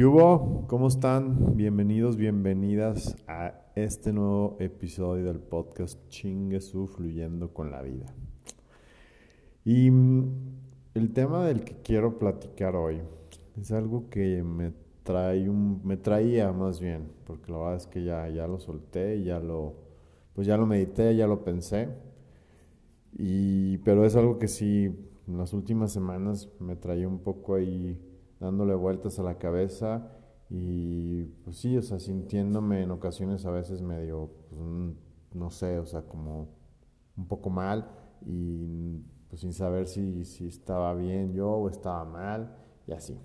¿Qué? ¿Cómo están? Bienvenidos, bienvenidas a este nuevo episodio del podcast Chingue su Fluyendo con la Vida. Y mm, el tema del que quiero platicar hoy es algo que me trae un, me traía más bien, porque la verdad es que ya, ya lo solté, ya lo, pues ya lo medité, ya lo pensé. Y, pero es algo que sí, en las últimas semanas me traía un poco ahí dándole vueltas a la cabeza y pues sí, o sea, sintiéndome en ocasiones a veces medio, pues, no sé, o sea, como un poco mal y pues sin saber si, si estaba bien yo o estaba mal y así.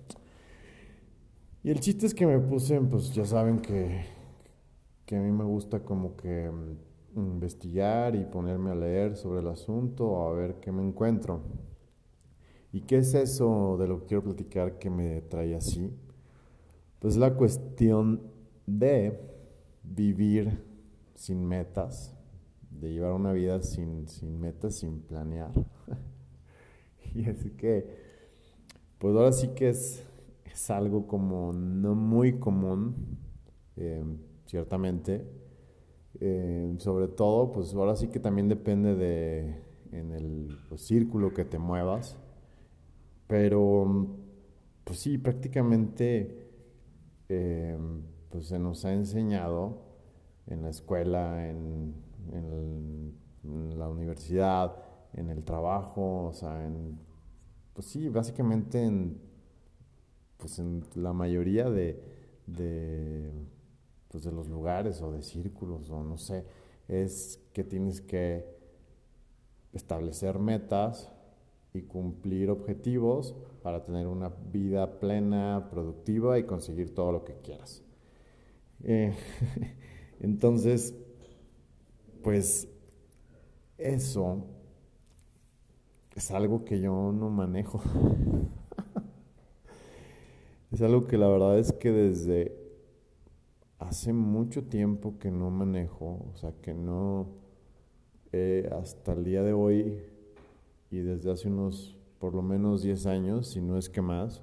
Y el chiste es que me puse, pues ya saben que, que a mí me gusta como que mm, investigar y ponerme a leer sobre el asunto o a ver qué me encuentro. ¿Y qué es eso de lo que quiero platicar que me trae así? Pues la cuestión de vivir sin metas, de llevar una vida sin, sin metas, sin planear. y así que, pues ahora sí que es, es algo como no muy común, eh, ciertamente. Eh, sobre todo, pues ahora sí que también depende de en el pues, círculo que te muevas. Pero, pues sí, prácticamente eh, pues se nos ha enseñado en la escuela, en, la universidad, en el trabajo, o sea, en, pues sí, básicamente en, pues en la mayoría de, de, pues de los lugares o de círculos o no sé, es que tienes que establecer metas y cumplir objetivos para tener una vida plena, productiva y conseguir todo lo que quieras. Eh, entonces, pues eso es algo que yo no manejo. es algo que la verdad es que desde hace mucho tiempo que no manejo, o sea, que no, eh, hasta el día de hoy y desde hace unos por lo menos 10 años, si no es que más.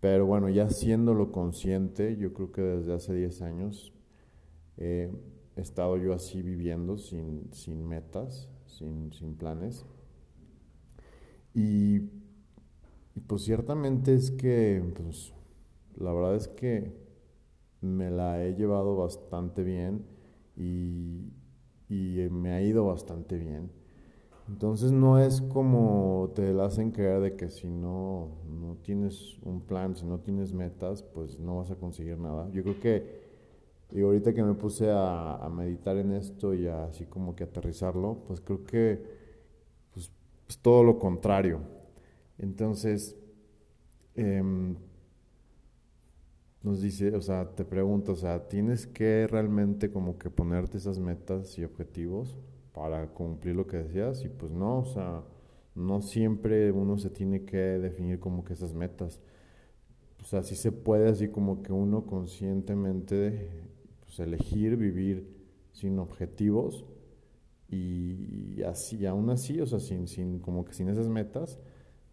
Pero bueno, ya siéndolo consciente, yo creo que desde hace 10 años he estado yo así viviendo sin, sin metas, sin, sin planes. Y, y, pues ciertamente es que, pues, la verdad es que me la he llevado bastante bien y, y me ha ido bastante bien. Entonces no es como te la hacen creer de que si no, no tienes un plan, si no tienes metas, pues no vas a conseguir nada. Yo creo que, y ahorita que me puse a, meditar en esto y así como que aterrizarlo, pues creo que pues, es todo lo contrario. Entonces, em, nos dice, o sea, te pregunto, o sea, ¿tienes que realmente como que ponerte esas metas y objetivos? Para cumplir lo que decías y pues no, o sea, no siempre uno se tiene que definir como que esas metas. O sea, sí se puede así como que uno conscientemente pues, elegir vivir sin objetivos y así, aún así, o sea, sin, sin, como que sin esas metas,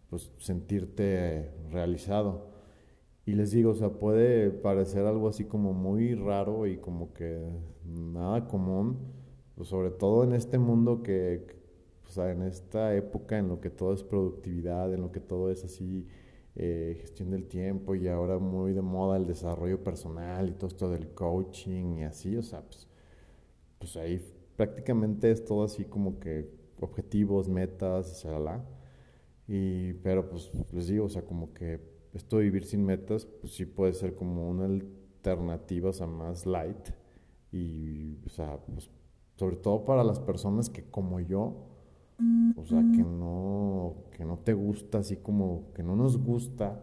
pues sentirte realizado. Y les digo, o sea, puede parecer algo así como muy raro y como que nada común, pues sobre todo en este mundo que, sea, en esta época en lo que todo es productividad, en lo que todo es así, eh, gestión del tiempo y ahora muy de moda el desarrollo personal y todo esto del coaching y así, o sea, pues, pues ahí prácticamente es todo así como que objetivos, metas, la Y, pero pues les digo, o sea, como que esto de vivir sin metas, pues sí puede ser como una alternativa, o sea, más light. Y, o sea, pues sobre todo para las personas que como yo, o sea, que no, que no te gusta, así como que no nos gusta,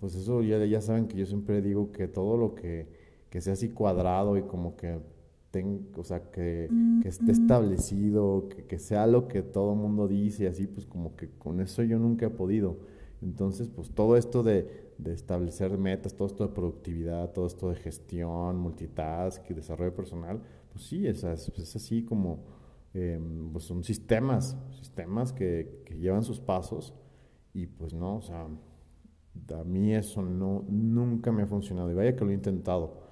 pues eso ya, ya saben que yo siempre digo que todo lo que, que sea así cuadrado y como que ten, o sea, que, que esté establecido, que, que, sea lo que todo el mundo dice, así, pues como que con eso yo nunca he podido. Entonces, pues todo esto de, de establecer metas, todo esto de productividad, todo esto de gestión, multitask y desarrollo personal, pues sí, es, es así como, em, pues son sistemas, sistemas que, que, llevan sus pasos y pues no, o sea, a mí eso no, nunca me ha funcionado. Y vaya que lo he intentado.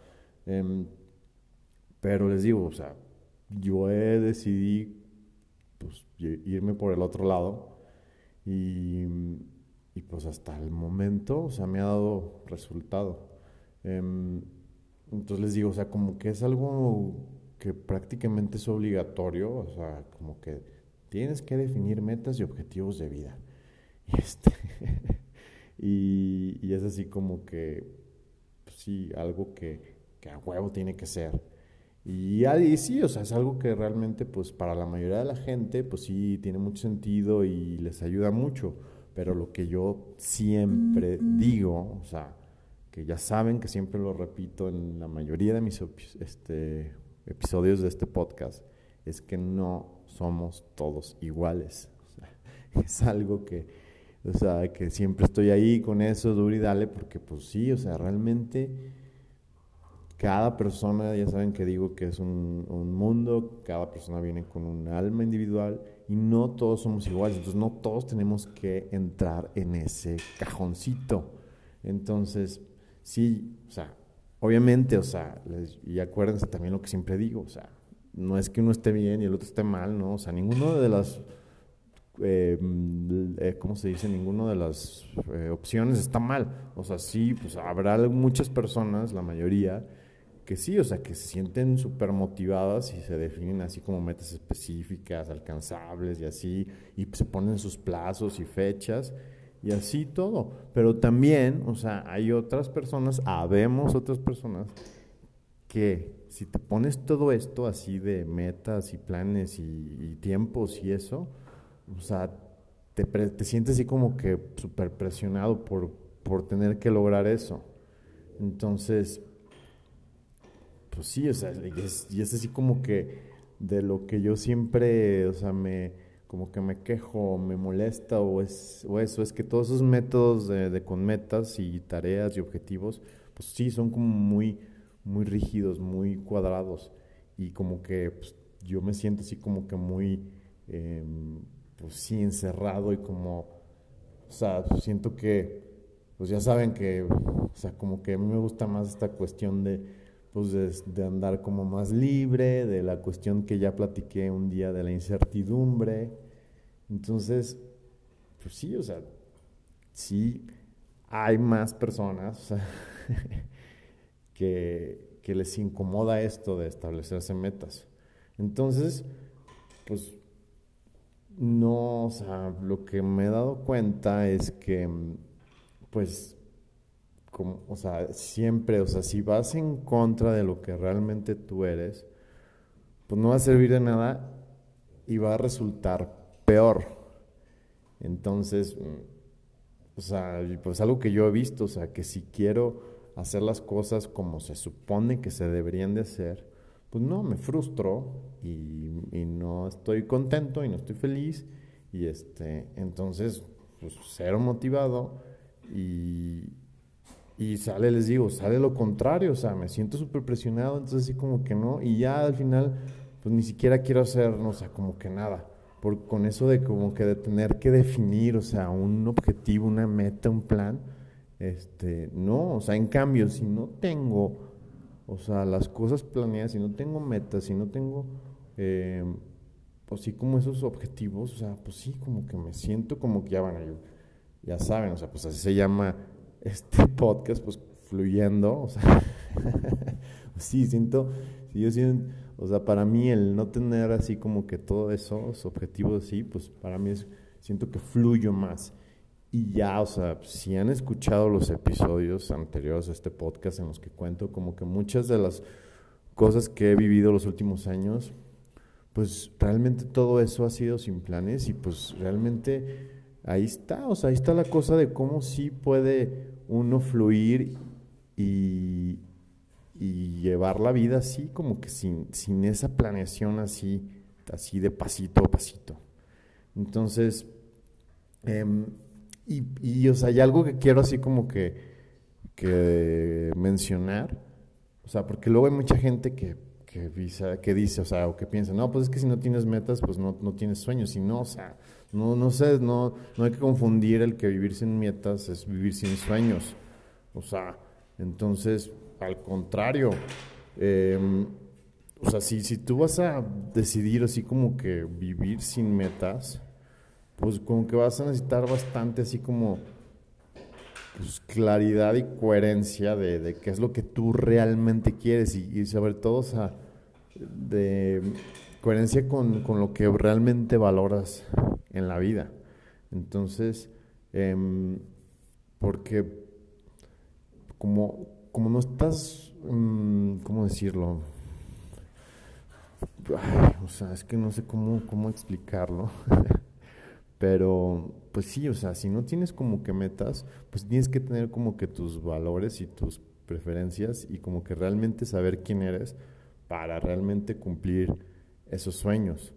Em, pero les digo, o sea, yo he decidido pues, irme por el otro lado. Y, y, pues hasta el momento, o sea, me ha dado resultado. Em, entonces les digo, o sea, como que es algo que prácticamente es obligatorio, o sea, como que tienes que definir metas y objetivos de vida. Y, este, y, es así como que, pues sí, algo que, que, a huevo tiene que ser. Y, y sí, o sea, es algo que realmente, pues para la mayoría de la gente, pues sí, tiene mucho sentido y les ayuda mucho. Pero lo que yo siempre digo, o sea, que ya saben que siempre lo repito en la mayoría de mis este, episodios de este podcast, es que no somos todos iguales. es algo que, o sea, que siempre estoy ahí con eso, duro y dale, porque pues sí, o sea, realmente cada persona, ya saben que digo que es un, un, mundo, cada persona viene con un alma individual y no todos somos iguales, entonces no todos tenemos que entrar en ese cajoncito. Entonces, sí, o sea, obviamente, o sea, y acuérdense también lo que siempre digo, o sea, no es que uno esté bien y el otro esté mal, ¿no? O sea, ninguno de las, eh, eh, ¿cómo se dice? Ninguno de las eh, opciones está mal. O sea, sí, pues habrá muchas personas, la mayoría, que sí, o sea, que se sienten súper motivadas y se definen así como metas específicas, alcanzables y así, y se ponen sus plazos y fechas y así todo. Pero también, o sea, hay otras personas, habemos otras personas que si te pones todo esto así de metas y planes y, tiempos y eso, o sea, te, te sientes así como que súper presionado por, por tener que lograr eso. Entonces, pues sí, o sea, y es, y es así como que de lo que yo siempre, o sea, me, como que me quejo, me molesta o, es, o eso, es que todos esos métodos de, de, con metas y tareas y objetivos, pues sí, son como muy muy rígidos, muy cuadrados y como que pues, yo me siento así como que muy, em, pues encerrado y como, o sea, siento que, pues ya saben que, o sea, como que a mí me gusta más esta cuestión de, pues de, andar como más libre, de la cuestión que ya platiqué un día de la incertidumbre. Entonces, pues sí, o sea, sí hay más personas, sea, que, les incomoda esto de establecerse metas. Entonces, pues no, o sea, lo que me he dado cuenta es que, pues, como, o sea, siempre, o sea, si vas en contra de lo que realmente tú eres, pues no va a servir de nada y va a resultar peor. Entonces, o sea, pues algo que yo he visto, o sea, que si quiero hacer las cosas como se supone que se deberían de hacer, pues no, me frustro y, no estoy contento y no estoy feliz y este, entonces, pues cero motivado y, y sale, les digo, sale lo contrario, o sea, me siento súper presionado, entonces así como que no, y ya al final, pues ni siquiera quiero hacer, o sea, como que nada, por, con eso de como que de tener que definir, o sea, un objetivo, una meta, un plan, este, no, o sea, en cambio, si no tengo, o sea, las cosas planeadas, si no tengo metas, si no tengo, eh, pues sí, como esos objetivos, o sea, pues sí, como que me siento como que ya van a ya saben, o sea, pues así se llama este podcast, pues fluyendo, o sea, sí, siento, sí, yo siento, o sea, para mí el no tener así como que todos esos objetivos así, pues para mí es, siento que fluyo más. Y ya, o sea, si han escuchado los episodios anteriores a este podcast en los que cuento como que muchas de las cosas que he vivido los últimos años, pues realmente todo eso ha sido sin planes y pues realmente ahí está, o sea, ahí está la cosa de cómo sí puede uno fluir y, y llevar la vida así, como que sin, sin esa planeación así, así de pasito a pasito. Entonces, eh, y, o sea, hay algo que quiero así como que, que mencionar, o sea, porque luego hay mucha gente que, que, dice, que dice, o sea, o que piensa, no, pues es que si no tienes metas, pues no, no tienes sueños, y no, o sea, No, no sé, no, no hay que confundir el que vivir sin metas es vivir sin sueños. O sea, entonces, al contrario, em, o sea, si, si tú vas a decidir así como que vivir sin metas, pues como que vas a necesitar bastante así como pues, claridad y coherencia de, de, qué es lo que tú realmente quieres y, sobre todo, o sea, de coherencia con, con, lo que realmente valoras en la vida. Entonces, eh, porque como, como no estás, um, ¿cómo decirlo? O sea, es que no sé cómo, cómo explicarlo. Pero, pues sí, o sea, si no tienes como que metas, pues tienes que tener como que tus valores y tus preferencias y como que realmente saber quién eres para realmente cumplir esos sueños.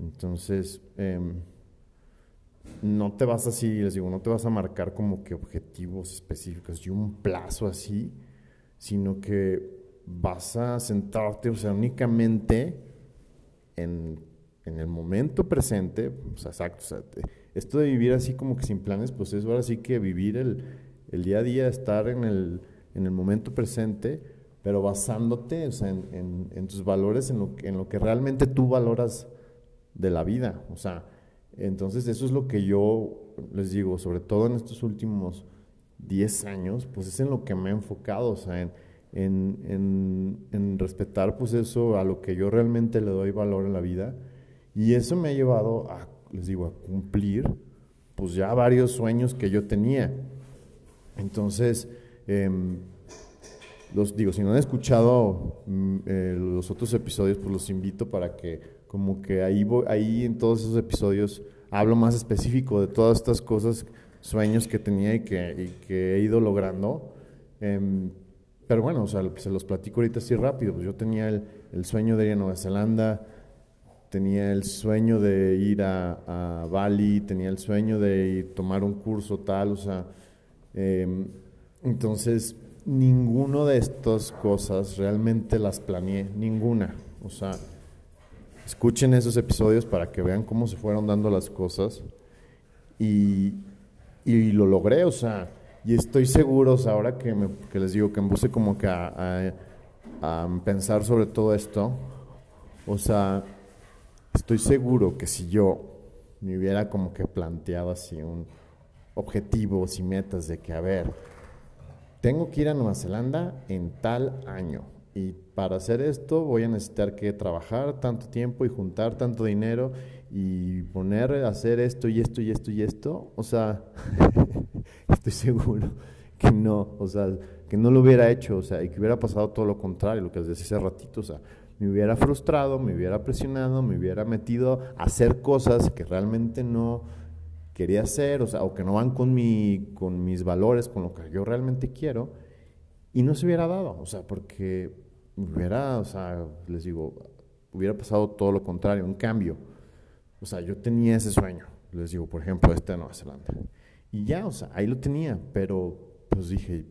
Entonces, eh, no te vas así, les digo, no te vas a marcar como que objetivos específicos y un plazo así, sino que vas a centrarte, o sea, únicamente en en el momento presente, o sea, exacto, o sea, esto de vivir así como que sin planes, pues es ahora sí que vivir el, el día a día, estar en el, en el momento presente, pero basándote o sea, en, en, tus valores, en lo, en lo que realmente tú valoras de la vida. O sea, entonces eso es lo que yo les digo, sobre todo en estos últimos 10 años, pues es en lo que me he enfocado, o sea, en, en, en, respetar pues eso a lo que yo realmente le doy valor en la vida y eso me ha llevado a, les digo, a cumplir pues ya varios sueños que yo tenía. Entonces, em, los digo, si no han escuchado mm, eh, los otros episodios, pues los invito para que como que ahí, ahí en todos esos episodios hablo más específico de todas estas cosas, sueños que tenía y que, que he ido logrando. Em, pero bueno, o sea, se los platico ahorita así rápido. Pues yo tenía el, el sueño de ir a Nueva Zelanda, tenía el sueño de ir a, Bali, tenía el sueño de ir, tomar un curso tal, o sea, em, entonces ninguno de estas cosas realmente las planeé, ninguna, o sea, escuchen esos episodios para que vean cómo se fueron dando las cosas y, y lo logré, o sea, y estoy seguro, o sea, ahora que, me, que les digo que me puse como que a, a pensar sobre todo esto, o sea, estoy seguro que si yo me hubiera como que planteado así un objetivos y metas de que, a ver, tengo que ir a Nueva Zelanda en tal año y para hacer esto voy a necesitar que trabajar tanto tiempo y juntar tanto dinero y poner a hacer esto y esto y esto y esto, o sea, estoy seguro que no, o sea, que no lo hubiera hecho, o sea, y que hubiera pasado todo lo contrario, lo que les decía hace ratito, o sea, me hubiera frustrado, me hubiera presionado, me hubiera metido a hacer cosas que realmente no quería hacer, o sea, o que no van con, mi, con mis valores, con lo que yo realmente quiero, y no se hubiera dado, o sea, porque hubiera, o sea, les digo, hubiera pasado todo lo contrario, un cambio. O sea, yo tenía ese sueño, les digo, por ejemplo, este de Nueva Zelanda. Y ya, o sea, ahí lo tenía, pero pues dije,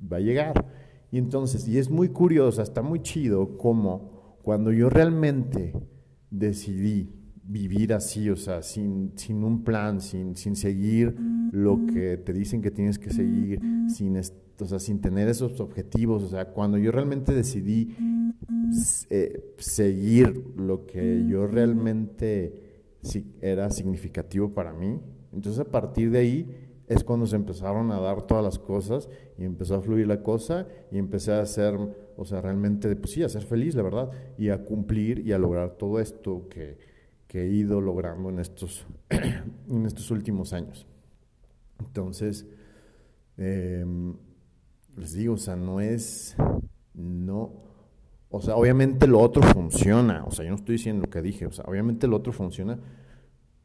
va a llegar. Y entonces, y es muy curioso, está muy chido cómo cuando yo realmente decidí vivir así, o sea, sin, sin un plan, sin, sin seguir lo que te dicen que tienes que seguir, sin, o sea, sin tener esos objetivos, o sea, cuando yo realmente decidí eh, seguir lo que yo realmente era significativo para mí, entonces a partir de ahí es cuando se empezaron a dar todas las cosas y empezó a fluir la cosa y empecé a hacer, o sea, realmente, pues sí, a ser feliz, la verdad, y a cumplir y a lograr todo esto que, que he ido logrando en estos, en estos últimos años. Entonces, em, les digo, o sea, no es, no, o sea, obviamente lo otro funciona, o sea, yo no estoy diciendo lo que dije, o sea, obviamente lo otro funciona,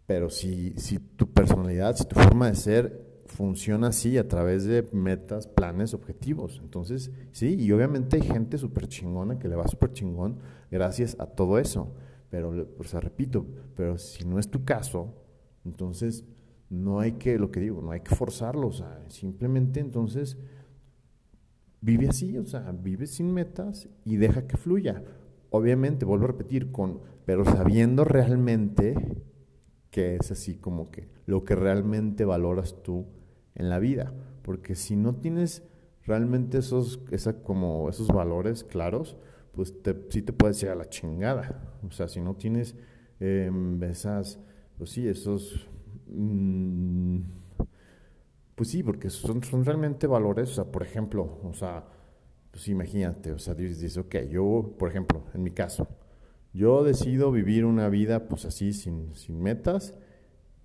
pero si, si tu personalidad, si tu forma de ser funciona así, a través de metas, planes, objetivos. Entonces, sí, y obviamente hay gente súper chingona que le va súper chingón gracias a todo eso. Pero, o sea, repito, pero si no es tu caso, entonces no hay que, lo que digo, no hay que forzarlo, o sea, simplemente entonces vive así, o sea, vive sin metas y deja que fluya. Obviamente, vuelvo a repetir, con, pero sabiendo realmente qué es así como que lo que realmente valoras tú en la vida. Porque si no tienes realmente esos, esa, como esos valores claros, pues te, sí te puedes ir a la chingada. O sea, si no tienes em, esas, pues sí, esos... Mm, pues sí, porque son, realmente valores, o sea, por ejemplo, o sea, pues imagínate, o sea, dices, ok, yo, por ejemplo, en mi caso, yo decido vivir una vida pues así, sin, sin metas,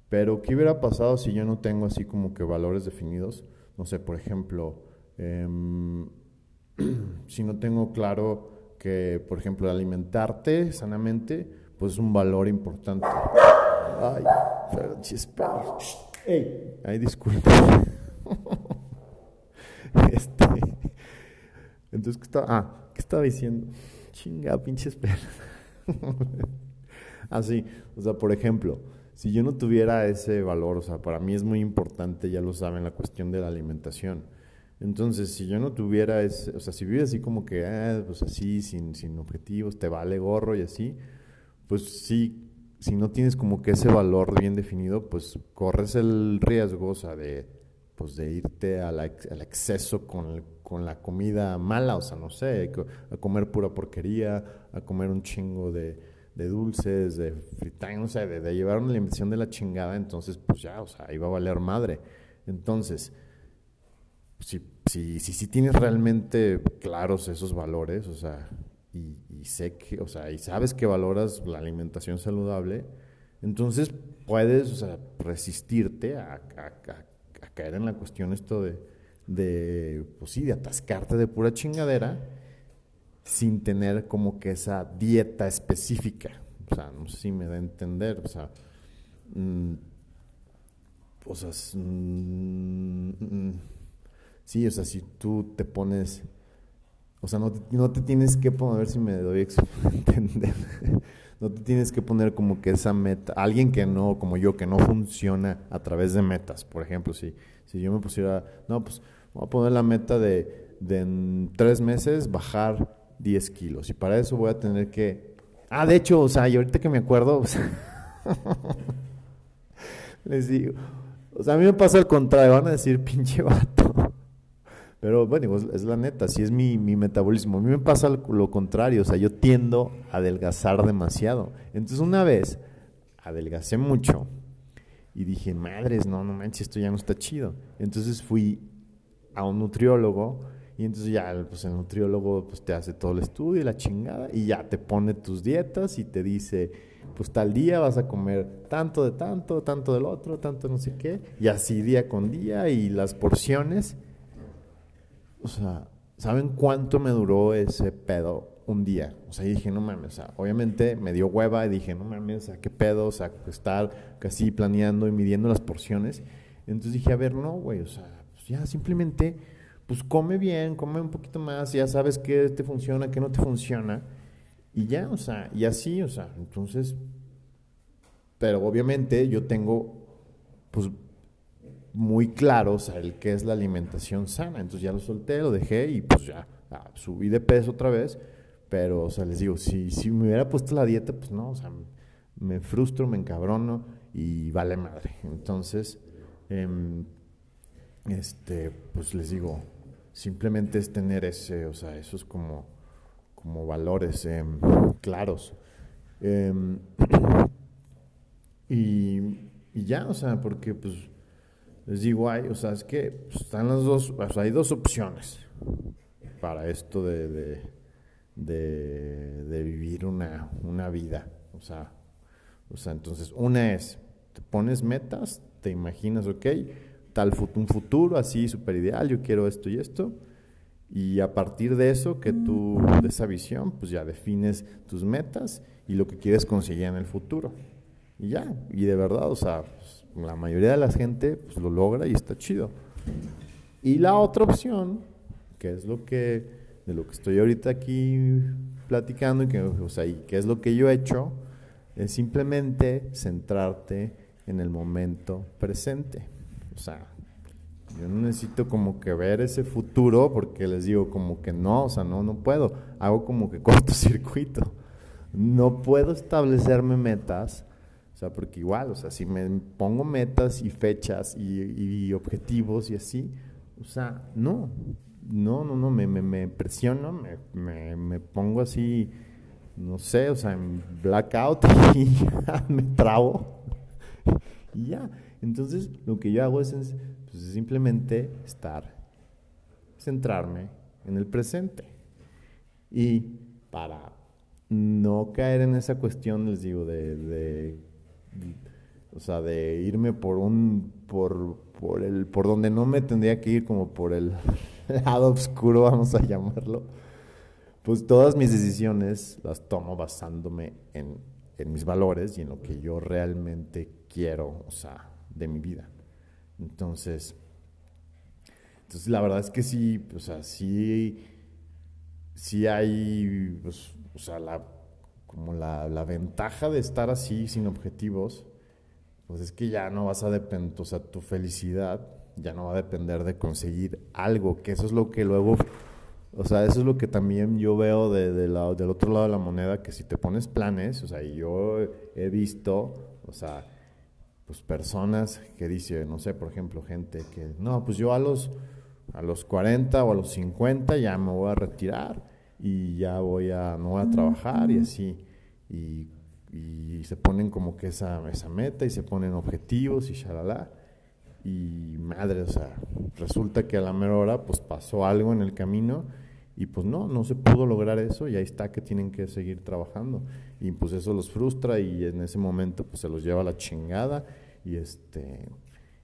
pero ¿qué hubiera pasado si yo no tengo así como que valores definidos? No sé, por ejemplo, em, si no tengo claro que, por ejemplo, alimentarte sanamente, pues es un valor importante. Ay, espera. Ey, ay, disculpa. este, entonces, ¿qué estaba? Ah, ¿qué estaba diciendo? Chinga, pinches perros. Así, o sea, por ejemplo, si yo no tuviera ese valor, o sea, para mí es muy importante, ya lo saben, la cuestión de la alimentación. Entonces, si yo no tuviera ese, o sea, si vives así como que, ah, pues así, sin, sin objetivos, te vale gorro y así, pues sí, si no tienes como que ese valor bien definido, pues corres el riesgo, o sea, de, pues de irte al exceso con con la comida mala, o sea, no sé, a comer pura porquería, a comer un chingo de, dulces, de fritar, no sé, de, llevar una alimentación de la chingada, entonces pues ya, o sea, iba a valer madre. Entonces, si, si, si, tienes realmente claros esos valores, o sea, y, sé que, o sea, y sabes que valoras la alimentación saludable, entonces puedes, resistirte a, caer en la cuestión esto de de, pues sí, de atascarte de pura chingadera sin tener como que esa dieta específica. O sea, no sé si me da a entender, o sea, mm, o sea, mm, mm, sí, o sea, si tú te pones, o sea, no, no te tienes que poner, a ver si me doy a entender, no te tienes que poner como que esa meta, alguien que no, como yo, que no funciona a través de metas, por ejemplo, si si yo me pusiera, no, pues voy a poner la meta de, de en tres meses bajar 10 kilos. Y para eso voy a tener que... Ah, de hecho, o sea, y ahorita que me acuerdo, les digo, o sea, a mí me pasa el contrario, van a decir pinche vato. Pero bueno, es la neta, si es mi, mi, metabolismo. A mí me pasa lo contrario, o sea, yo tiendo a adelgazar demasiado. Entonces una vez adelgacé mucho y dije, madres, no, no manches, esto ya no está chido. Entonces fui a un nutriólogo y entonces ya pues el nutriólogo pues te hace todo el estudio y la chingada y ya te pone tus dietas y te dice, pues tal día vas a comer tanto de tanto, tanto del otro, tanto no sé qué, y así día con día y las porciones. O sea, ¿saben cuánto me duró ese pedo? un día. O sea, dije, no mames, o sea, obviamente me dio hueva y dije, no mames, o sea, qué pedo, o sea, estar casi planeando y midiendo las porciones. Entonces dije, a ver, no, güey, o sea, pues ya simplemente, pues come bien, come un poquito más, ya sabes qué te funciona, qué no te funciona. Y ya, o sea, y así, o sea, entonces, pero obviamente yo tengo, pues, muy claro, o sea, el qué es la alimentación sana. Entonces ya lo solté, lo dejé y pues ya subí de peso otra vez pero, o sea, les digo, si, si me hubiera puesto la dieta, pues no, o sea, me frustro, me encabrono y vale madre. Entonces, em, este, pues les digo, simplemente es tener ese, o sea, esos como, como valores em, claros. Em, y, y, ya, o sea, porque pues les digo, o sea, es que pues, están las dos, hay dos opciones para esto de de, vivir una, una, vida. O sea, o sea, entonces, una es, te pones metas, te imaginas, ok, tal un futuro así súper ideal, yo quiero esto y esto. Y a partir de eso, que tú, de esa visión, pues ya defines tus metas y lo que quieres conseguir en el futuro. Y ya, y de verdad, o sea, pues, la mayoría de la gente pues, lo logra y está chido. Y la otra opción, que es lo que de lo que estoy ahorita aquí platicando y que, o sea, y qué es lo que yo he hecho, es simplemente centrarte en el momento presente. O sea, yo no necesito como que ver ese futuro porque les digo como que no, o sea, no, no puedo. Hago como que cortocircuito. No puedo establecerme metas sea, porque igual, o sea, si me pongo metas y fechas y, objetivos y así, o sea, no, no, no, no, me, presiono, me, me, me, pongo así, no sé, o sea, en blackout y ya me trabo y ya. Entonces, lo que yo hago es, pues, simplemente estar, centrarme en el presente. Y para no caer en esa cuestión, les digo, de, o sea, de irme por un, por, por el, por donde no me tendría que ir, como por el lado oscuro, vamos a llamarlo, pues todas mis decisiones las tomo basándome en, en mis valores y en lo que yo realmente quiero, o sea, de mi vida. Entonces, entonces la verdad es que sí, o sea, sí sí hay, pues, o sea, la, como la, la, ventaja de estar así, sin objetivos, pues es que ya no vas a depender, o sea, tu felicidad ya no va a depender de conseguir algo, que eso es lo que luego, o sea, eso es lo que también yo veo de, de la, del otro lado de la moneda, que si te pones planes, o sea, y yo he visto, o sea, pues personas que dicen, no sé, por ejemplo, gente que, no, pues yo a los a los 40 o a los 50 ya me voy a retirar y ya voy a, no voy a trabajar y así. Y, y se ponen como que esa, esa meta y se ponen objetivos y shalala. Y madre, o sea, resulta que a la mera hora pues pasó algo en el camino y pues no, no se pudo lograr eso y ahí está que tienen que seguir trabajando. Y pues eso los frustra y en ese momento pues se los lleva a la chingada y este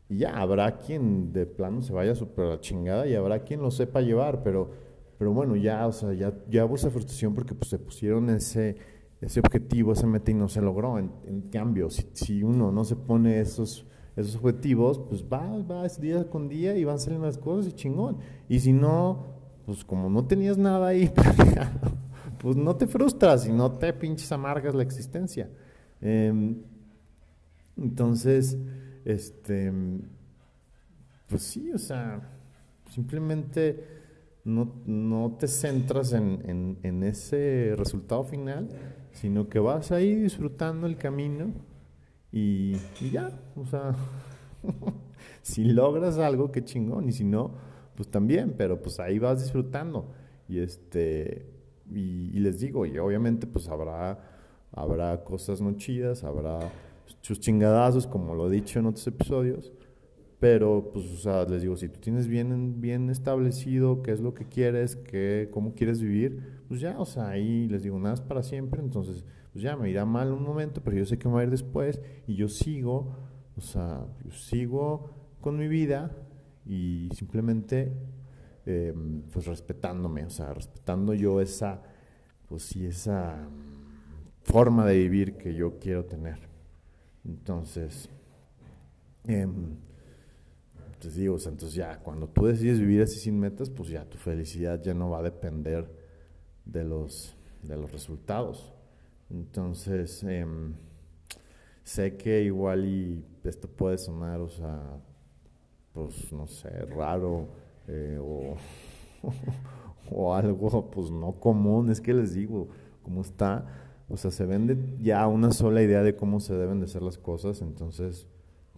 y ya, habrá quien de plano se vaya súper a la chingada y habrá quien lo sepa llevar, pero, pero bueno, ya, o sea, ya, ya hubo esa frustración porque pues se pusieron ese, ese objetivo, esa meta y no se logró. En, cambio, si, si, uno no se pone esos, esos objetivos, pues va, va día con día y van saliendo las cosas y chingón. Y si no, pues como no tenías nada ahí pues no te frustras y no te pinches amargas la existencia. Em, entonces, este, pues sí, o sea, simplemente no, te centras en, ese resultado final, sino que vas ahí disfrutando el camino y, ya, o sea, si logras algo, qué chingón, y si no, pues también, pero pues ahí vas disfrutando. Y este, y, les digo, y obviamente pues habrá, habrá cosas no chidas, habrá sus chingadazos, como lo he dicho en otros episodios. Pero, pues, o sea, les digo, si tú tienes bien, bien establecido qué es lo que quieres, qué, cómo quieres vivir, pues ya, o sea, ahí les digo, nada es para siempre. Entonces, pues ya me irá mal un momento, pero yo sé que me va a ir después y yo sigo, o sea, yo sigo con mi vida y simplemente, em, pues, respetándome, o sea, respetando yo esa, pues sí, esa forma de vivir que yo quiero tener. Entonces, eh, te digo, entonces ya, cuando tú decides vivir así sin metas, pues ya tu felicidad ya no va a depender de los, de los resultados. Entonces, em, sé que igual esto puede sonar, o sea, pues no sé, raro eh, o, o algo pues no común, es que les digo, como está o sea, se vende ya una sola idea de cómo se deben de hacer las cosas, entonces,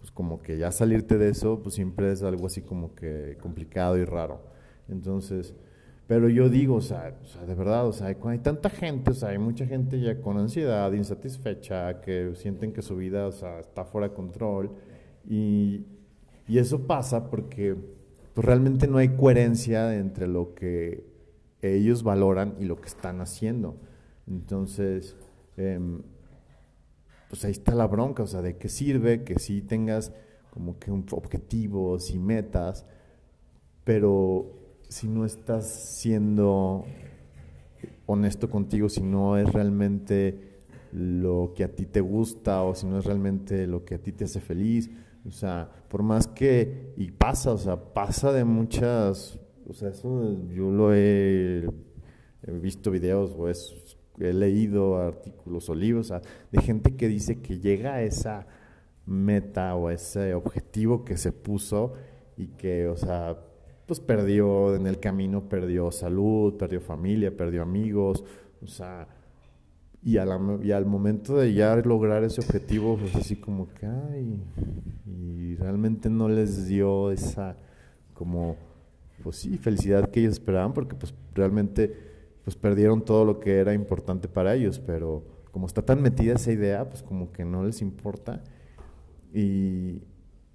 pues como que ya salirte de eso, pues siempre es algo así como que complicado y raro. Entonces, pero yo digo, o sea, o sea de verdad, o sea, hay, hay, tanta gente, o sea, hay mucha gente ya con ansiedad, insatisfecha, que sienten que su vida, o sea, está fuera de control, y, y eso pasa porque pues realmente no hay coherencia entre lo que ellos valoran y lo que están haciendo. Entonces, em, pues ahí está la bronca, o sea, de qué sirve que sí tengas como que un objetivos y metas, pero si no estás siendo honesto contigo, si no es realmente lo que a ti te gusta o si no es realmente lo que a ti te hace feliz, o sea, por más que, y pasa, o sea, pasa de muchas, o sea, eso yo lo he, he visto videos o es he leído artículos o libros de gente que dice que llega a esa meta o a ese objetivo que se puso y que, o sea, pues perdió en el camino, perdió salud, perdió familia, perdió amigos, o sea, y, al momento de ya lograr ese objetivo, pues así como que, y realmente no les dio esa, como, pues sí, felicidad que ellos esperaban, porque pues realmente, pues perdieron todo lo que era importante para ellos, pero como está tan metida esa idea, pues como que no les importa y,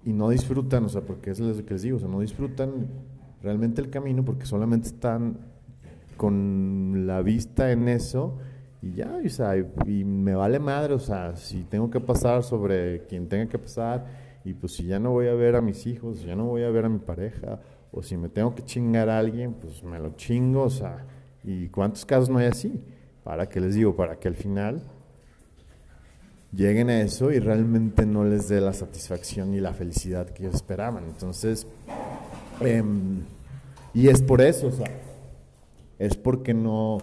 y no disfrutan, o sea, porque es lo que les digo, o sea, no disfrutan realmente el camino porque solamente están con la vista en eso y ya, o sea, y, me vale madre, o sea, si tengo que pasar sobre quien tenga que pasar, y pues si ya no voy a ver a mis hijos, ya no voy a ver a mi pareja, o si me tengo que chingar a alguien, pues me lo chingo, o sea, y cuántos casos no hay así, para que les digo, para que al final lleguen a eso y realmente no les dé la satisfacción y la felicidad que ellos esperaban. Entonces, em, y es por eso, o sea, es porque no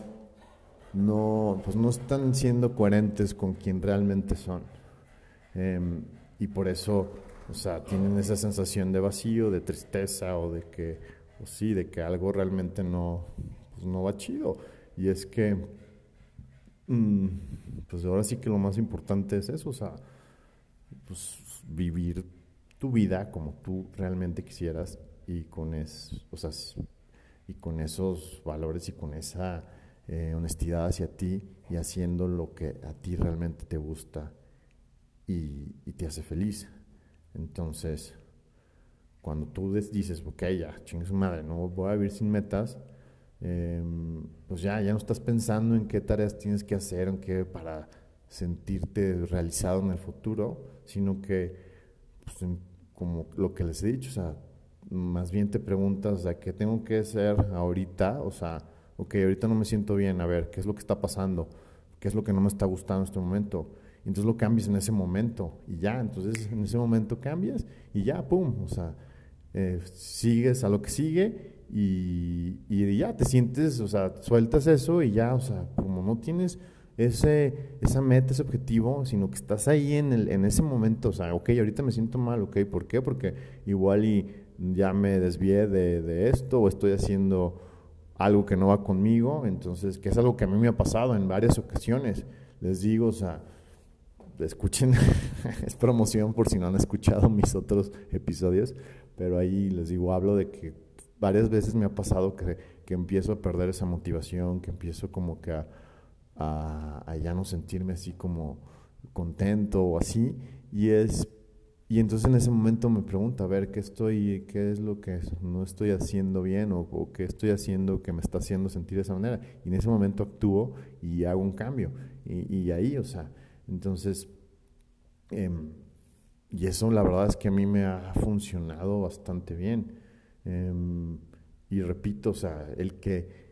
no, pues no están siendo coherentes con quien realmente son. Em, y por eso, o sea, tienen esa sensación de vacío, de tristeza o de que, o sí, de que algo realmente no, pues no va chido. Y es que, mm, pues ahora sí que lo más importante es eso, o sea, pues vivir tu vida como tú realmente quisieras y con, es, o sea, y con esos valores y con esa eh, honestidad hacia ti y haciendo lo que a ti realmente te gusta y, te hace feliz. Entonces, cuando tú dices, ok, ya, chingue su madre, no voy a vivir sin metas, em, pues ya, ya no estás pensando en qué tareas tienes que hacer, en qué para sentirte realizado en el futuro, sino que, pues, como lo que les he dicho, o sea, más bien te preguntas, o sea, ¿qué tengo que hacer ahorita? O sea, ok, ahorita no me siento bien, a ver, ¿qué es lo que está pasando? ¿Qué es lo que no me está gustando en este momento? Y entonces lo cambias en ese momento y ya, entonces en ese momento cambias y ya, pum, o sea, eh, sigues a lo que sigue y, ya te sientes, o sea, sueltas eso y ya, o sea, como no tienes ese, esa meta, ese objetivo, sino que estás ahí en, el, en ese momento, o sea, ok, ahorita me siento mal, ok, ¿por qué? Porque igual y ya me desvié de, de esto o estoy haciendo algo que no va conmigo, entonces, que es algo que a mí me ha pasado en varias ocasiones. Les digo, o sea, escuchen, es promoción por si no han escuchado mis otros episodios, pero ahí les digo, hablo de que varias veces me ha pasado que, que empiezo a perder esa motivación, que empiezo como que a, ya no sentirme así como contento o así, y es y entonces en ese momento me pregunto, a ver, ¿qué estoy, qué es lo que no estoy haciendo bien o, qué estoy haciendo que me está haciendo sentir de esa manera? Y en ese momento actúo y hago un cambio. Y, ahí, o sea, entonces, em, y eso la verdad es que a mí me ha funcionado bastante bien. Em, y repito, o sea, el que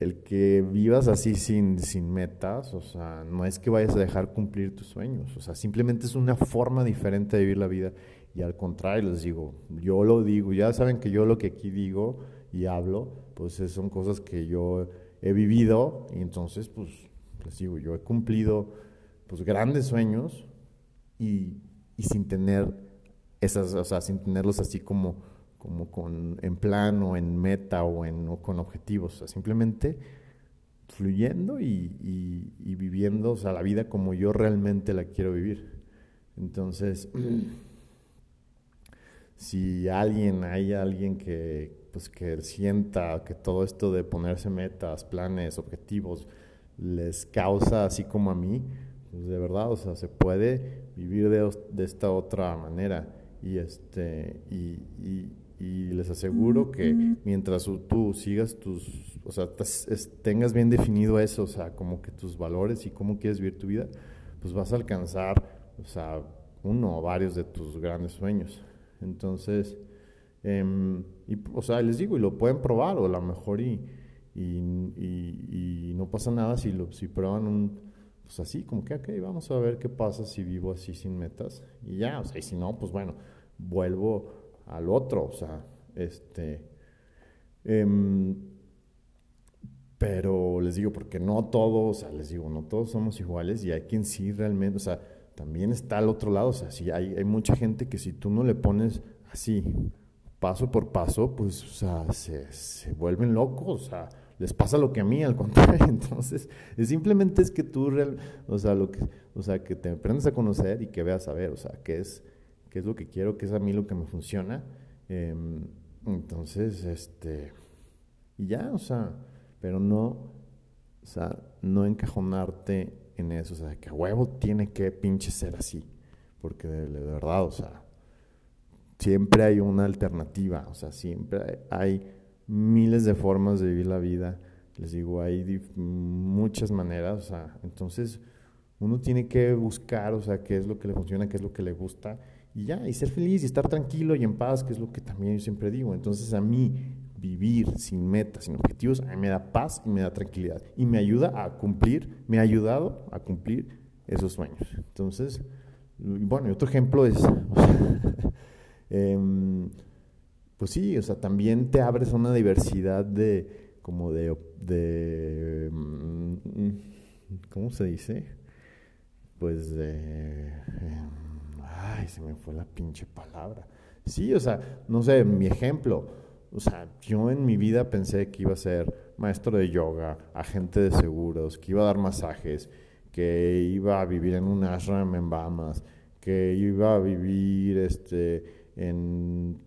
el que vivas así sin, sin metas, o sea, no es que vayas a dejar cumplir tus sueños, o sea, simplemente es una forma diferente de vivir la vida. Y al contrario, les digo, yo lo digo, ya saben que yo lo que aquí digo y hablo, pues son cosas que yo he vivido y entonces, pues, les digo, yo he cumplido pues grandes sueños y, y sin tener esas, o sea, sin tenerlos así como como con, en plan o en meta o, en, o con objetivos, o simplemente fluyendo y, y, viviendo o sea, la vida como yo realmente la quiero vivir. Entonces, si alguien, hay alguien que, pues, que sienta que todo esto de ponerse metas, planes, objetivos, les causa así como a mí, pues de verdad, o sea, se puede vivir de, de esta otra manera. Y, este, y les aseguro que mientras tú sigas tus, o sea, tengas bien definido eso, o sea, como que tus valores y cómo quieres vivir tu vida, pues vas a alcanzar, o sea, uno o varios de tus grandes sueños. Entonces, em, y, o sea, les digo, y lo pueden probar, o a lo mejor y, y, no pasa nada si, lo, si prueban pues así, como que, ok, vamos a ver qué pasa si vivo así sin metas, y ya, o sea, y si no, pues bueno, vuelvo al otro, o sea, este... Em, pero les digo, porque no todos, o sea, les digo, no todos somos iguales y hay quien sí realmente, o sea, también está al otro lado, o sea, sí hay, hay mucha gente que si tú no le pones así, paso por paso, pues, o sea, se, vuelven locos, o sea, les pasa lo que a mí, al contrario. Entonces, simplemente es que tú, real, o sea, lo que, o sea, que te aprendas a conocer y que veas a ver, o sea, qué es, qué es lo que quiero, qué es a mí lo que me funciona. Em, entonces, este, y ya, o sea, pero no, o sea, no encajonarte en eso, o sea, que huevo tiene que pinche ser así, porque de, de verdad, o sea, siempre hay una alternativa, o sea, siempre hay miles de formas de vivir la vida. Les digo, hay muchas maneras, o sea, entonces uno tiene que buscar, o sea, qué es lo que le funciona, qué es lo que le gusta, y ya, y ser feliz y estar tranquilo y en paz, que es lo que también yo siempre digo. Entonces a mí vivir sin metas, sin objetivos, a mí me da paz y me da tranquilidad, y me ayuda a cumplir, me ha ayudado a cumplir esos sueños. Entonces, bueno, y otro ejemplo es, em, pues sí, o sea, también te abres a una diversidad de, como de, de mm, ¿cómo se dice? Pues de, ay, se me fue la pinche palabra. Sí, o sea, no sé, mi ejemplo, o sea, yo en mi vida pensé que iba a ser maestro de yoga, agente de seguros, que iba a dar masajes, que iba a vivir en un ashram en Bahamas, que iba a vivir este en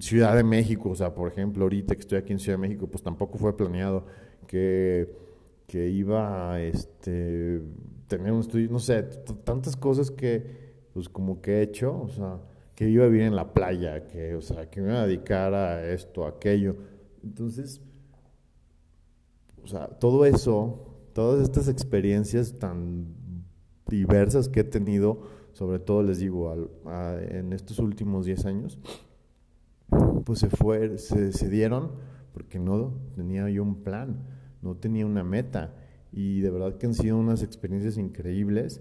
Ciudad de México, o sea, por ejemplo, ahorita que estoy aquí en Ciudad de México, pues tampoco fue planeado que, que iba a este, tener un estudio, no sé, tantas cosas que, pues como que he hecho, o sea, que iba a vivir en la playa, que, o sea, que me iba a dedicar a esto, a aquello. Entonces, o sea, todo eso, todas estas experiencias tan diversas que he tenido, sobre todo les digo, en estos últimos 10 años, pues se, fue, se, dieron porque no tenía yo un plan, no tenía una meta. Y de verdad que han sido unas experiencias increíbles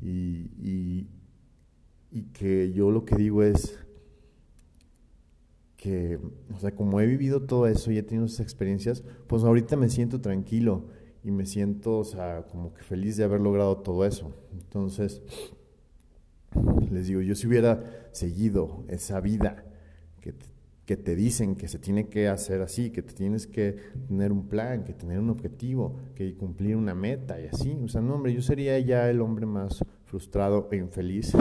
y, que yo lo que digo es que, o sea, como he vivido todo eso y he tenido esas experiencias, pues ahorita me siento tranquilo y me siento, o sea, como que feliz de haber logrado todo eso. Entonces, les digo, yo si hubiera seguido esa vida que que te dicen que se tiene que hacer así, que te tienes que tener un plan, que tener un objetivo, que cumplir una meta y así. O sea, no, hombre, yo sería ya el hombre más frustrado e infeliz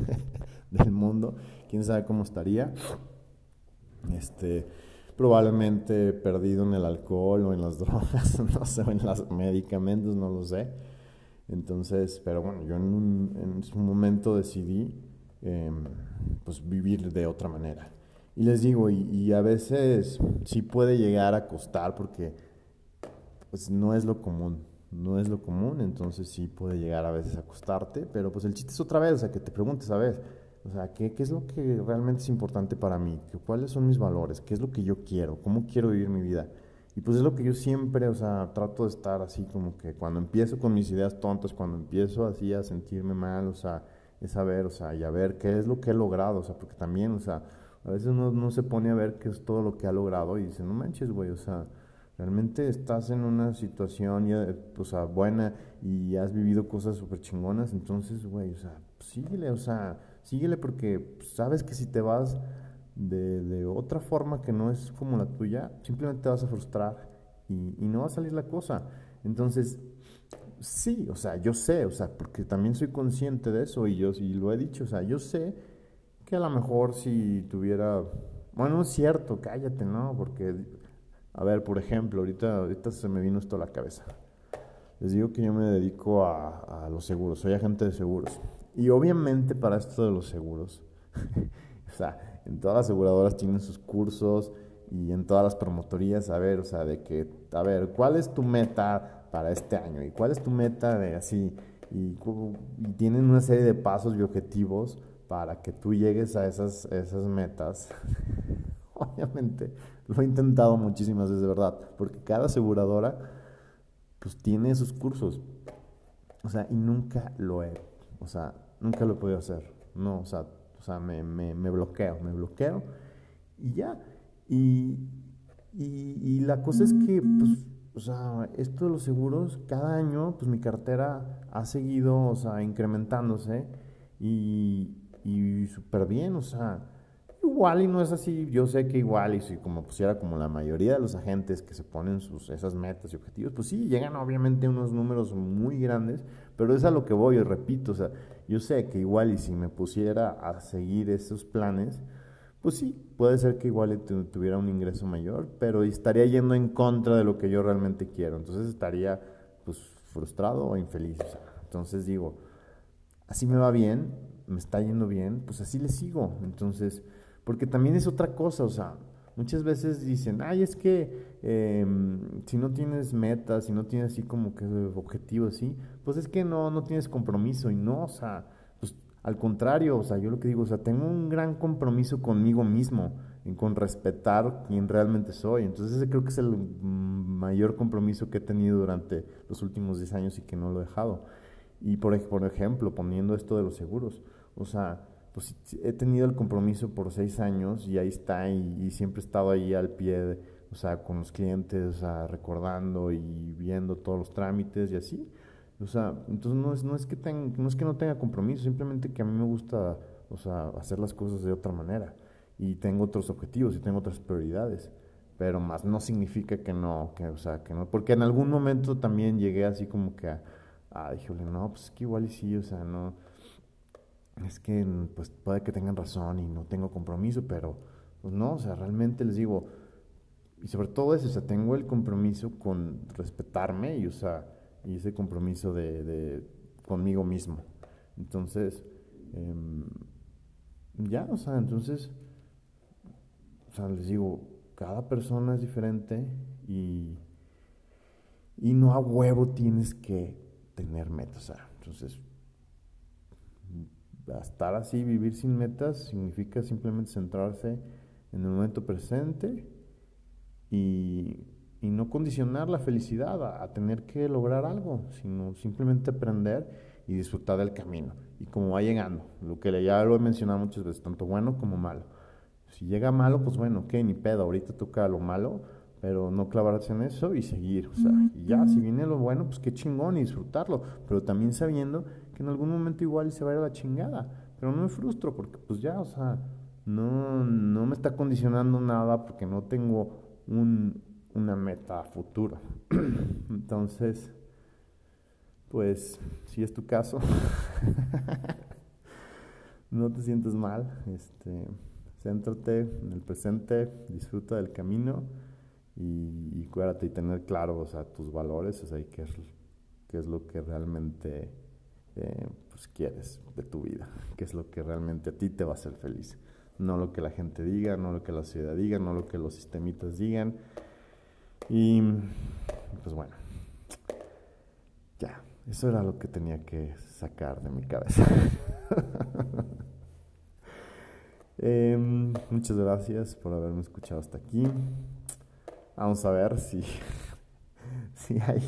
del mundo. Quién sabe cómo estaría. Este, probablemente perdido en el alcohol o en las drogas, no sé, en los medicamentos, no lo sé. Entonces, pero bueno, yo en un, en un momento decidí em, pues vivir de otra manera. Y les digo, y, a veces sí puede llegar a costar porque pues no es lo común, no es lo común, entonces sí puede llegar a veces a costarte, pero pues el chiste es otra vez, o sea, que te preguntes, ver, o sea, ¿qué, qué es lo que realmente es importante para mí? ¿Cuáles son mis valores? ¿Qué es lo que yo quiero? ¿Cómo quiero vivir mi vida? Y pues es lo que yo siempre, o sea, trato de estar así como que cuando empiezo con mis ideas tontas, cuando empiezo así a sentirme mal, o sea, es saber, o sea, y a ver qué es lo que he logrado, o sea, porque también, o sea, a veces uno no se pone a ver qué es todo lo que ha logrado y dice, no manches, güey, o sea, realmente estás en una situación ya, o sea, buena y has vivido cosas súper chingonas, entonces, güey, o sea, síguele, o sea, síguele porque sabes que si te vas de, de, otra forma que no es como la tuya, simplemente te vas a frustrar y, y no va a salir la cosa. Entonces, sí, o sea, yo sé, o sea, porque también soy consciente de eso y yo y lo he dicho, o sea, yo sé que a lo mejor si tuviera, bueno, es cierto, cállate, ¿no? Porque, a ver, por ejemplo, ahorita, ahorita se me vino esto a la cabeza. Les digo que yo me dedico a, los seguros, soy agente de seguros. Y obviamente para esto de los seguros, o sea, en todas las aseguradoras tienen sus cursos y en todas las promotorías, a ver, o sea, de que, a ver, ¿cuál es tu meta para este año? ¿Y cuál es tu meta de así? Y tienen una serie de pasos y objetivos para que tú llegues a esas, esas metas, obviamente lo he intentado muchísimas veces, de verdad, porque cada aseguradora pues tiene sus cursos, o sea, y nunca lo he, o sea, nunca lo he podido hacer, no, o sea, o sea me, me, me bloqueo, me bloqueo y ya, y, y, y, la cosa es que, pues, o sea, esto de los seguros, cada año, pues mi cartera ha seguido, o sea, incrementándose y, y súper bien, o sea, igual y no es así, yo sé que igual y si como pusiera como la mayoría de los agentes que se ponen sus, esas metas y objetivos, pues sí, llegan obviamente unos números muy grandes, pero es a lo que voy, repito, o sea, yo sé que igual y si me pusiera a seguir esos planes, pues sí, puede ser que igual tuviera un ingreso mayor, pero estaría yendo en contra de lo que yo realmente quiero, entonces estaría pues frustrado o infeliz. entonces digo, así me va bien, me está yendo bien, pues así le sigo. Entonces, porque también es otra cosa, o sea, muchas veces dicen, ay, es que em, si no tienes metas, si no tienes así como que objetivos, ¿sí? Pues es que no, no tienes compromiso y no, o sea, pues al contrario, o sea, yo lo que digo, o sea, tengo un gran compromiso conmigo mismo, en, con respetar quién realmente soy. Entonces ese creo que es el mayor compromiso que he tenido durante los últimos 10 años y que no lo he dejado. Y por, por ejemplo, poniendo esto de los seguros, o sea, pues he tenido el compromiso por seis años y ahí está y, siempre he estado ahí al pie, o sea, con los clientes, o sea, recordando y viendo todos los trámites y así. O sea, entonces no es, no es, que, no, es que no tenga compromiso, simplemente que a mí me gusta, o sea, hacer las cosas de otra manera y tengo otros objetivos y tengo otras prioridades, pero más no significa que no, que, o sea, que no, porque en algún momento también llegué así como que a, ah, dije, no, pues es que igual y sí, o sea, no, es que pues puede que tengan razón y no tengo compromiso, pero pues no, o sea, realmente les digo, y sobre todo eso, o sea, tengo el compromiso con respetarme y, o sea, y ese compromiso de, de conmigo mismo. Entonces, em, ya, o sea, entonces, o sea, les digo, cada persona es diferente y, y no a huevo tienes que tener metas, sea, entonces estar así, vivir sin metas, significa simplemente centrarse en el momento presente y, no condicionar la felicidad a, tener que lograr algo, sino simplemente aprender y disfrutar del camino. Y como va llegando, lo que ya lo he mencionado muchas veces, tanto bueno como malo. Si llega malo, pues bueno, ok, ni pedo, ahorita toca lo malo, pero no clavarse en eso y seguir. O sea, y ya, si viene lo bueno, pues qué chingón y disfrutarlo, pero también sabiendo que en algún momento igual se va a ir a la chingada. Pero no me frustro porque pues ya, o sea, no, no me está condicionando nada porque no tengo un, una meta futura. Entonces, pues, si es tu caso, no te sientes mal, este, céntrate en el presente, disfruta del camino y, y y tener claro, o sea, tus valores, o sea, y qué es, lo que realmente eh, pues quieres de tu vida, qué es lo que realmente a ti te va a hacer feliz. No lo que la gente diga, no lo que la sociedad diga, no lo que los sistemitas digan. Y pues bueno, ya, eso era lo que tenía que sacar de mi cabeza. Em, muchas gracias por haberme escuchado hasta aquí. Vamos a ver si, si hay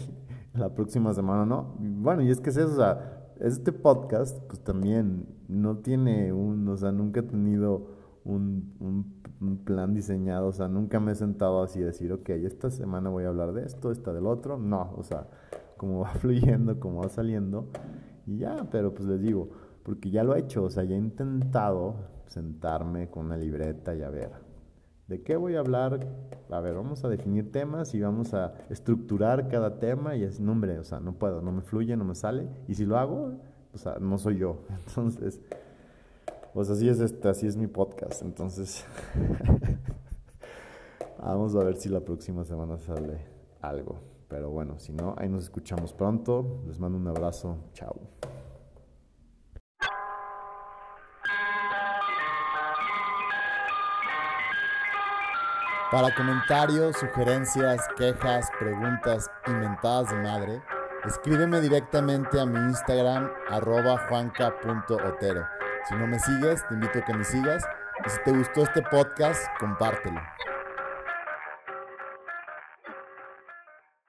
la próxima semana o no. Bueno, y es que es eso, este podcast, pues también no tiene un, o sea, nunca he tenido un, un, plan diseñado, o sea, nunca me he sentado así a decir, ok, esta semana voy a hablar de esto, esta del otro, no, o sea, como va fluyendo, como va saliendo, y ya, pero pues les digo, porque ya lo he hecho, o sea, ya he intentado sentarme con una libreta y a ver, ¿de qué voy a hablar? A ver, vamos a definir temas y vamos a estructurar cada tema y es, no, hombre, o sea, no puedo, no me fluye, no me sale, y si lo hago, o sea, no soy yo, entonces, pues así es este, así es mi podcast, entonces, vamos a ver si la próxima semana sale algo, pero bueno, si no, ahí nos escuchamos pronto, les mando un abrazo, chao. Para comentarios, sugerencias, quejas, preguntas y mentadas de madre, escríbeme directamente a mi Instagram arroba juanca.otero. Si no me sigues, te invito a que me sigas y si te gustó este podcast, compártelo.